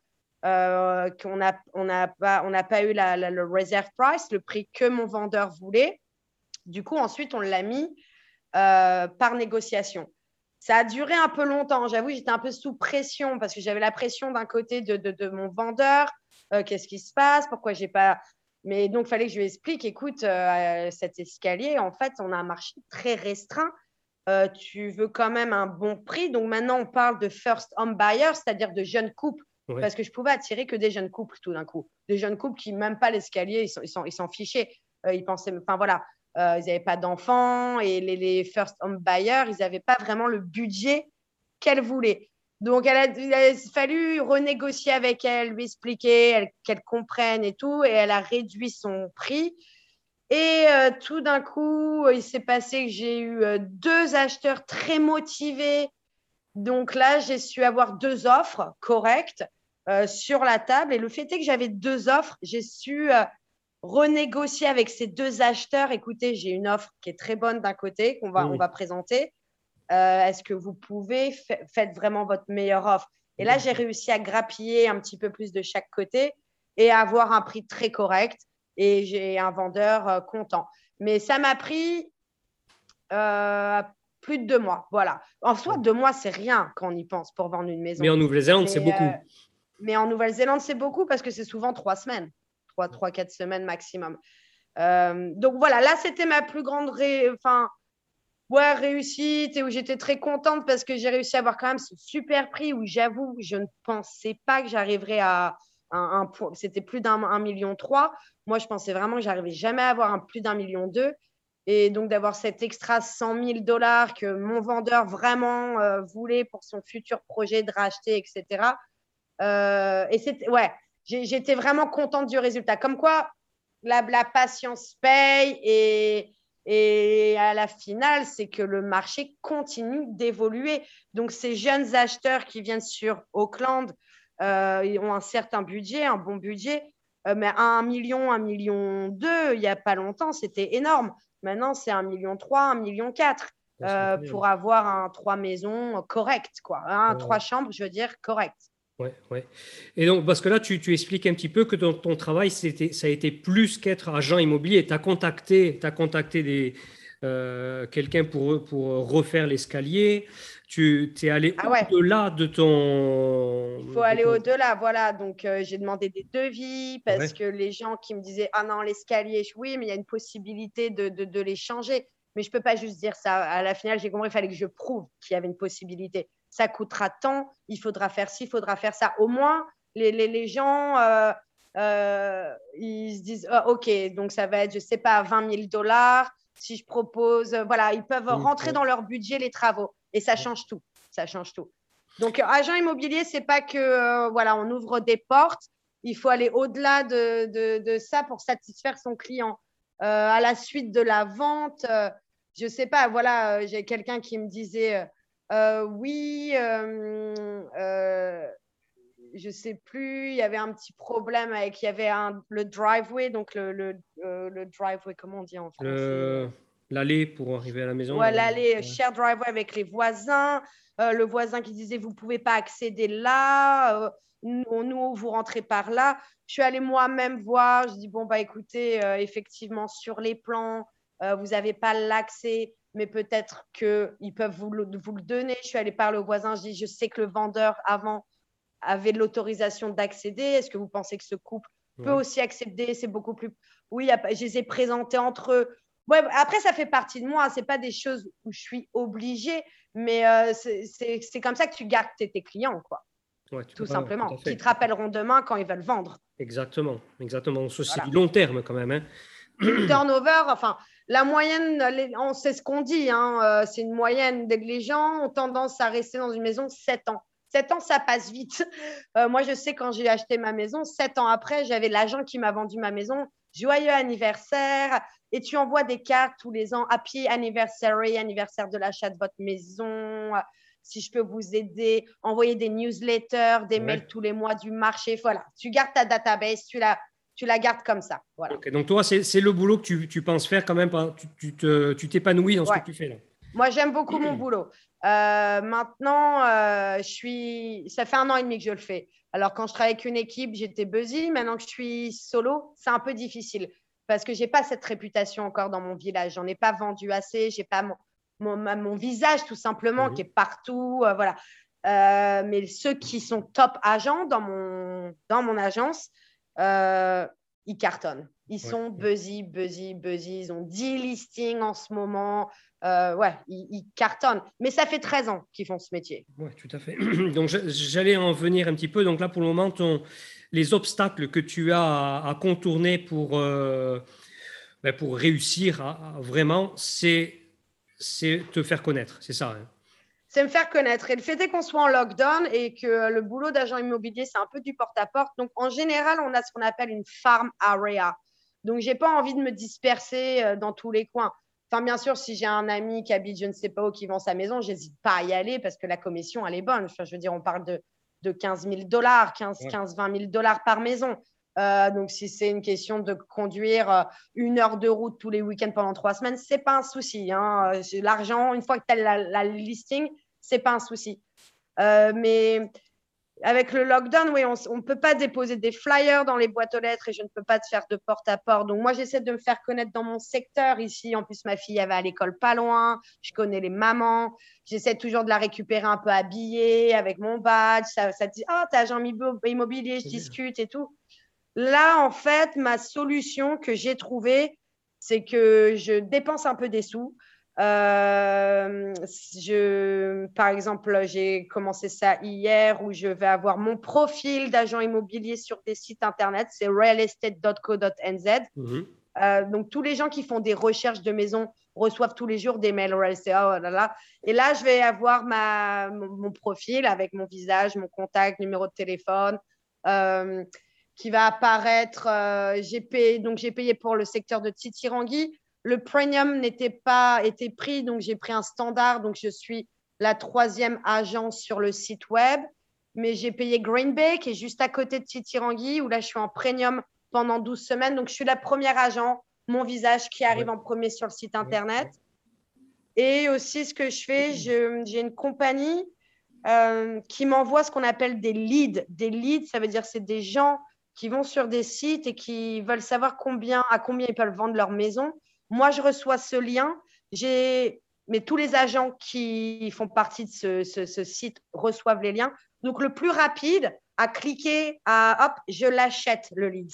qu'on a on n'a pas on n'a pas eu la, le reserve price le prix que mon vendeur voulait. Du coup ensuite on l'a mis par négociation ça a duré un peu longtemps. J'avoue, j'étais un peu sous pression parce que j'avais la pression d'un côté de, mon vendeur. Euh, qu'est-ce qui se passe? Pourquoi j'ai pas. Mais donc, il fallait que je lui explique écoute, euh, cet escalier, en fait, on a un marché très restreint. Euh, tu veux quand même un bon prix. Donc, maintenant, on parle de first home buyer, c'est-à-dire de jeunes couples. Parce que je pouvais attirer que des jeunes couples tout d'un coup. Des jeunes couples qui, même pas l'escalier, ils s'en ils sont, ils fichaient. ils pensaient, enfin voilà, ils n'avaient pas d'enfants et les, first home buyers, ils n'avaient pas vraiment le budget qu'elle voulait. Donc, il a fallu renégocier avec elle, lui expliquer, qu'elle comprenne et tout, et elle a réduit son prix. Et euh, tout d'un coup, il s'est passé que j'ai eu euh, deux acheteurs très motivés. Donc là, j'ai su avoir deux offres correctes euh, sur la table. Et le fait est que j'avais deux offres, j'ai su renégocier avec ces deux acheteurs. Écoutez, j'ai une offre qui est très bonne d'un côté, qu'on va, on va présenter. Euh, est-ce que vous pouvez faire vraiment votre meilleure offre? Et là, j'ai réussi à grappiller un petit peu plus de chaque côté et avoir un prix très correct. Et j'ai un vendeur euh, content. Mais ça m'a pris euh, plus de deux mois. Voilà. En soi, deux mois, c'est rien quand on y pense pour vendre une maison. Mais en Nouvelle-Zélande, c'est beaucoup. mais en Nouvelle-Zélande, c'est beaucoup parce que c'est souvent trois semaines, trois, trois, quatre semaines maximum. donc voilà, là, c'était ma plus grande. Enfin, ouais, réussite et où j'étais très contente parce que j'ai réussi à avoir quand même ce super prix où j'avoue, je ne pensais pas que j'arriverais à un, point. C'était plus d'un million trois. Moi, je pensais vraiment que j'arrivais jamais à avoir un plus d'un million deux. Et donc d'avoir cet extra 100 000 dollars que mon vendeur vraiment euh, voulait pour son futur projet de racheter, etc. Euh, et c'était, ouais, j'étais vraiment contente du résultat. Comme quoi, la, la patience paye et, et à la finale, c'est que le marché continue d'évoluer. Donc, ces jeunes acheteurs qui viennent sur Auckland, euh, ils ont un certain budget, un bon budget. Euh, mais un million, un million deux, il n'y a pas longtemps, c'était énorme. Maintenant, c'est un million trois, un million quatre euh, pour avoir un trois maisons correct, quoi. Un trois chambres, je veux dire, correct. Ouais, ouais. Et donc, parce que là, tu, tu expliques un petit peu que ton, ton travail, ça a été plus qu'être agent immobilier. Tu as contacté, as contacté des, euh, quelqu'un pour, pour refaire l'escalier. Tu es allé ah au-delà de ton. Il faut aller au-delà, voilà. Donc, euh, j'ai demandé des devis parce que les gens qui me disaient Ah non, l'escalier, oui, mais il y a une possibilité de, de, de les changer. Mais je ne peux pas juste dire ça. À la finale, j'ai compris qu'il fallait que je prouve qu'il y avait une possibilité ça coûtera tant, il faudra faire ci, il faudra faire ça. Au moins, les, les, les gens, euh, euh, ils se disent, oh, OK, donc ça va être, je ne sais pas, 20 000 dollars. Si je propose, euh, voilà, ils peuvent rentrer dans leur budget les travaux. Et ça change tout. Ça change tout. Donc, agent immobilier, c'est pas que, voilà, on ouvre des portes. Il faut aller au-delà de, de, de, ça pour satisfaire son client. à la suite de la vente, je ne sais pas, voilà, j'ai quelqu'un qui me disait, euh, oui, euh, euh, je sais plus, il y avait un petit problème avec, il y avait un, le driveway, donc le, le, le, driveway, comment on dit en français? L'allée pour arriver à la maison. Ouais, l'allée, share driveway avec les voisins. le voisin qui disait, vous ne pouvez pas accéder là. nous, nous, vous rentrez par là. Je suis allée moi-même voir. Je dis, bon, bah écoutez, effectivement, sur les plans, vous n'avez pas l'accès mais peut-être qu'ils peuvent vous le, vous le, donner. Je suis allée parler au voisin, je dis, je sais que le vendeur avant avait l'autorisation d'accéder. Est-ce que vous pensez que ce couple peut aussi accéder? C'est beaucoup plus. Oui, je les ai présentés entre eux. Ouais, après, ça fait partie de moi. Ce pas des choses où je suis obligée, mais euh, c'est comme ça que tu gardes tes, clients, quoi. tout simplement. Qui te rappelleront demain quand ils veulent vendre. Exactement, exactement. C'est du long terme quand même. Hein. turnover, enfin, la moyenne, on sait ce qu'on dit, hein, euh, c'est une moyenne. Les gens ont tendance à rester dans une maison 7 ans. 7 ans, ça passe vite. Euh, moi, je sais quand j'ai acheté ma maison, 7 ans après, j'avais l'agent qui m'a vendu ma maison. Joyeux anniversaire. Et tu envoies des cartes tous les ans. Happy anniversary, anniversaire de l'achat de votre maison. Si je peux vous aider, envoyer des newsletters, des mails tous les mois du marché. Voilà, tu gardes ta database, tu la, tu la gardes comme ça. Voilà. donc toi, c'est le boulot que tu, tu, penses faire quand même, tu t'épanouis tu dans ce que tu fais là. Moi, j'aime beaucoup mon boulot. Euh, maintenant, euh, je suis... ça fait un an et demi que je le fais. Alors, quand je travaille avec une équipe, j'étais busy. Maintenant que je suis solo, c'est un peu difficile parce que je n'ai pas cette réputation encore dans mon village. J'en ai pas vendu assez. J'ai pas mon, mon, visage tout simplement mhm. qui est partout. Euh, voilà. mais ceux qui sont top agents dans mon, dans mon agence, euh, ils cartonnent. Ils sont buzzy, buzzy, buzzy. Ils ont 10 listings en ce moment. Euh, ouais, ils, cartonnent. Mais ça fait 13 ans qu'ils font ce métier. Oui, tout à fait. Donc, j'allais en venir un petit peu. Donc là, pour le moment, ton, les obstacles que tu as à, contourner pour, euh, ben, pour réussir à, vraiment, c'est te faire connaître. C'est ça. Hein. C'est me faire connaître. Et le fait est qu'on soit en lockdown et que le boulot d'agent immobilier, c'est un peu du porte-à-porte. Donc, en général, on a ce qu'on appelle une farm area. Donc, j'ai pas envie de me disperser euh, dans tous les coins. Enfin, bien sûr, si j'ai un ami qui habite je ne sais pas où, qui vend sa maison, j'hésite pas à y aller parce que la commission, elle est bonne. Enfin, je veux dire, on parle de, de 15 000 dollars, 15, 15, 20 000 dollars par maison. Euh, donc, si c'est une question de conduire euh, une heure de route tous les week-ends pendant trois semaines, c'est pas un souci. Hein. L'argent, une fois que tu as la, la listing, c'est pas un souci. Euh, mais avec le lockdown, oui, on ne peut pas déposer des flyers dans les boîtes aux lettres et je ne peux pas te faire de porte-à-porte. Donc, moi, j'essaie de me faire connaître dans mon secteur ici. En plus, ma fille, elle va à l'école pas loin. Je connais les mamans. J'essaie toujours de la récupérer un peu habillée avec mon badge. Ça, ça dit, oh, t'as agent immobilier, je discute et tout. Là, en fait, ma solution que j'ai trouvée, c'est que je dépense un peu des sous. Euh, je, par exemple, j'ai commencé ça hier où je vais avoir mon profil d'agent immobilier sur des sites internet. C'est realestate.co.nz. Mhm. Euh, donc, tous les gens qui font des recherches de maisons reçoivent tous les jours des mails real estate. Oh là là. Et là, je vais avoir ma, mon, profil avec mon visage, mon contact, numéro de téléphone. Euh, qui va apparaître. j'ai payé, donc j'ai payé pour le secteur de Titirangui. Le premium n'était pas été pris, donc j'ai pris un standard. Donc je suis la troisième agence sur le site web. Mais j'ai payé Green Bay, qui est juste à côté de Titirangui, où là je suis en premium pendant 12 semaines. Donc je suis la première agent, mon visage qui arrive en premier sur le site internet. Et aussi, ce que je fais, j'ai une compagnie euh, qui m'envoie ce qu'on appelle des leads. Des leads, ça veut dire c'est des gens qui vont sur des sites et qui veulent savoir combien, à combien ils peuvent vendre leur maison. Moi, je reçois ce lien. J'ai, mais tous les agents qui font partie de ce, site reçoivent les liens. Donc, le plus rapide à cliquer, à hop, je l'achète le lead.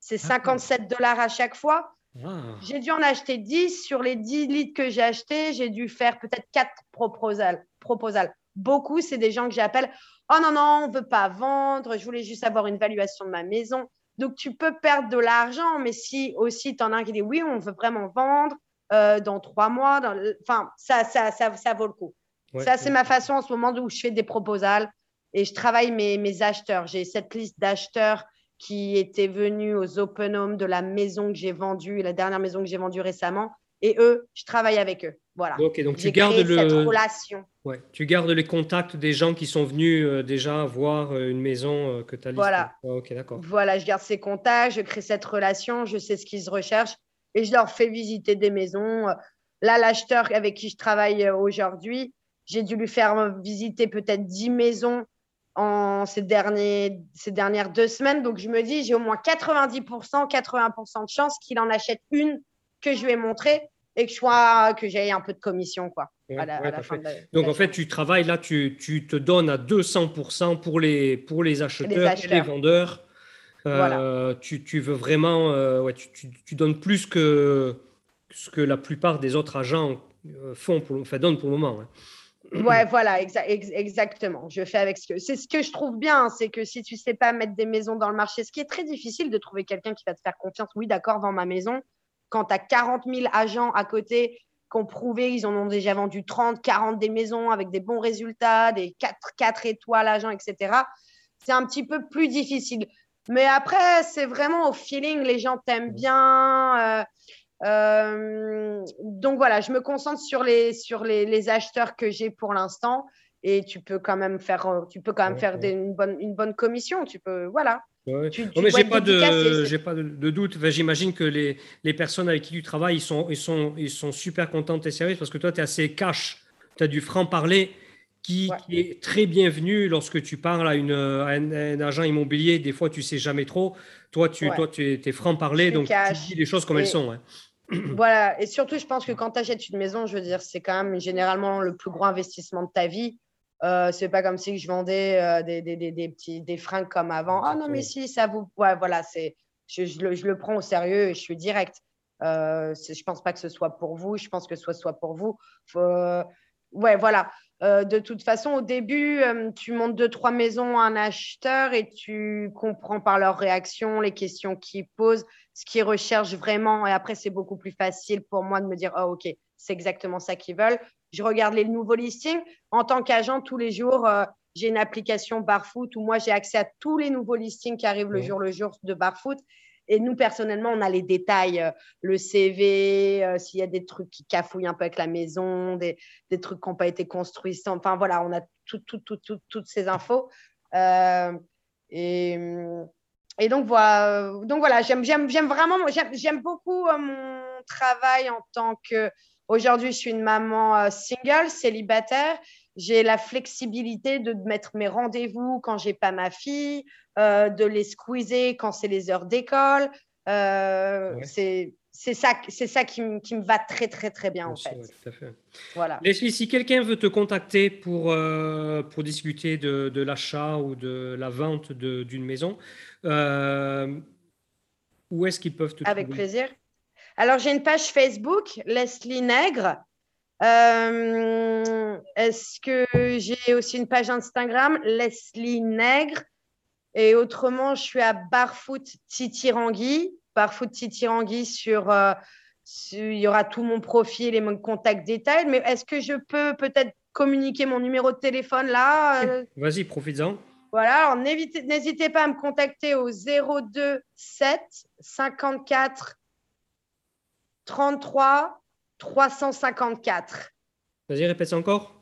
C'est 57 dollars à chaque fois. Ah. J'ai dû en acheter 10. Sur les 10 leads que j'ai achetés, j'ai dû faire peut-être 4 proposals. proposals. Beaucoup, c'est des gens que j'appelle Oh non, non, on ne veut pas vendre, je voulais juste avoir une valuation de ma maison. Donc, tu peux perdre de l'argent, mais si aussi tu en as un qui dit oui, on veut vraiment vendre euh, dans trois mois, enfin, ça, ça, ça, ça, vaut le coup. ça, c'est ma façon en ce moment où je fais des proposals et je travaille mes, mes acheteurs. J'ai cette liste d'acheteurs qui étaient venus aux open home de la maison que j'ai vendue, la dernière maison que j'ai vendue récemment. Et eux, je travaille avec eux. Voilà. Ok, donc tu gardes le... cette relation. Ouais, tu gardes les contacts des gens qui sont venus euh, déjà voir euh, une maison euh, que tu as listée. Voilà. ok, d'accord. Voilà, je garde ces contacts, je crée cette relation, je sais ce qu'ils recherchent et je leur fais visiter des maisons. Là, l'acheteur avec qui je travaille aujourd'hui, j'ai dû lui faire visiter peut-être 10 maisons en ces, derniers, ces dernières deux semaines. Donc, je me dis, j'ai au moins 90%, 80% de chance qu'il en achète une que je lui ai montrée et que, je que j'ai un peu de commission. Quoi, Donc, en fait, tu travailles là, tu, tu, te donnes à 200% pour les, pour les acheteurs, et les vendeurs. Euh, tu, tu, veux vraiment, euh, ouais, tu, tu, donnes plus que ce que la plupart des autres agents euh, font, pour, enfin, donnent pour le moment. Ouais, voilà, exactement. Je fais avec ce que. C'est ce que je trouve bien, c'est que si tu sais pas mettre des maisons dans le marché, ce qui est très difficile de trouver quelqu'un qui va te faire confiance. Oui, d'accord, vends ma maison quand tu as 40 000 agents à côté qui ont prouvé, ils en ont déjà vendu 30, 40 des maisons avec des bons résultats, des 4, 4 étoiles agents, etc. C'est un petit peu plus difficile. Mais après, c'est vraiment au feeling, les gens t'aiment bien. Euh, euh, donc voilà, je me concentre sur les, sur les, acheteurs que j'ai pour l'instant et tu peux quand même faire, tu peux quand même faire une, bonne, une bonne commission. Tu peux, voilà. Ouais. mais j'ai pas de, j'ai pas de, doute. J'imagine que les, les, personnes avec qui tu travailles, ils sont, ils sont, ils sont super contents de tes services parce que toi, tu es assez cash. Tu as du franc-parler qui, est très bienvenu lorsque tu parles à, une, un, agent immobilier. Des fois, tu sais jamais trop. Toi, tu, toi, tu es, franc-parler, donc tu dis les choses comme elles sont. Hein. Voilà. Et surtout, je pense que quand tu achètes une maison, je veux dire, c'est quand même généralement le plus gros investissement de ta vie. Euh, c'est pas comme si je vendais euh, des, des, des, petits des fringues comme avant. Ah non, mais si, ça vous. Ouais, voilà, c'est, je, je, le, je, le, prends au sérieux et je suis direct. Euh, je pense pas que ce soit pour vous, je pense que ce soit pour vous. Ouais, voilà. euh, de toute façon, au début, euh, tu montes deux, trois maisons à un acheteur et tu comprends par leur réaction, les questions qu'ils posent, ce qu'ils recherchent vraiment. Et après, c'est beaucoup plus facile pour moi de me dire, oh, OK, c'est exactement ça qu'ils veulent. Je regarde les nouveaux listings. En tant qu'agent, tous les jours, euh, j'ai une application Barfoot où moi, j'ai accès à tous les nouveaux listings qui arrivent le jour le jour de Barfoot. Et nous, personnellement, on a les détails, euh, le CV, euh, s'il y a des trucs qui cafouillent un peu avec la maison, des, des trucs qui n'ont pas été construits. Enfin, voilà, on a toutes ces infos. Et, et, donc, voilà, donc voilà j'aime vraiment, j'aime beaucoup mon travail en tant que. Aujourd'hui, je suis une maman single, célibataire j'ai la flexibilité de mettre mes rendez-vous quand j'ai pas ma fille, euh, de les squeezer quand c'est les heures d'école. Euh, c'est c'est ça, c'est ça qui, qui, me va très très très bien, en fait. tout à fait. Voilà. Leslie, si quelqu'un veut te contacter pour, euh, pour discuter de, de l'achat ou de la vente d'une maison, où est-ce qu'ils peuvent te Avec plaisir. Alors j'ai une page Facebook, Leslie Nègre. Est-ce que j'ai aussi une page Instagram, Leslie Nègre? Et autrement, je suis à Barfoot Titirangui. Barfoot Titirangui sur, euh, sur, il y aura tout mon profil et mon contact détail. Mais est-ce que je peux peut-être communiquer mon numéro de téléphone là? Euh? Vas-y, profites-en. Voilà, n'hésitez pas à me contacter au 02 7 54 33 354. Vas-y, répète encore.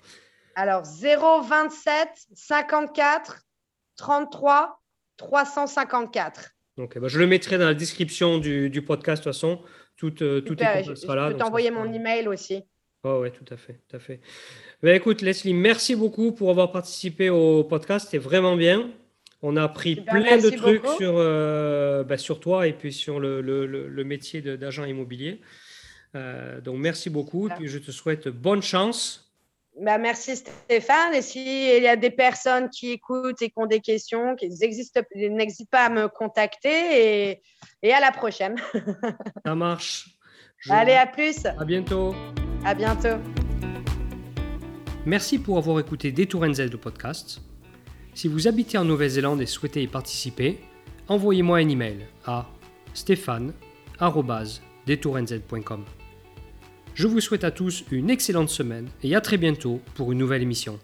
Alors, 027 54 33 354. Ok, bah, je le mettrai dans la description du, du podcast, de toute façon. Tout, euh, tout est je, sera là. Je peux t'envoyer mon email aussi. Oh, oui, tout à fait. Tout à fait. Ben, écoute, Leslie, merci beaucoup pour avoir participé au podcast. C'était vraiment bien. On a appris plein de trucs sur, euh, ben, sur toi et puis sur le, le, le métier d'agent immobilier. Euh, donc, merci beaucoup. Et puis, je te souhaite bonne chance bah, merci Stéphane. Et s'il y a des personnes qui écoutent et qui ont des questions, qui n'hésite pas à me contacter et, et à la prochaine. Ça marche. Allez, à plus. À bientôt. À bientôt. Merci pour avoir écouté Détour NZ le podcast. Si vous habitez en Nouvelle-Zélande et souhaitez y participer, envoyez-moi un email à stéphane.détournz.com. Je vous souhaite à tous une excellente semaine et à très bientôt pour une nouvelle émission.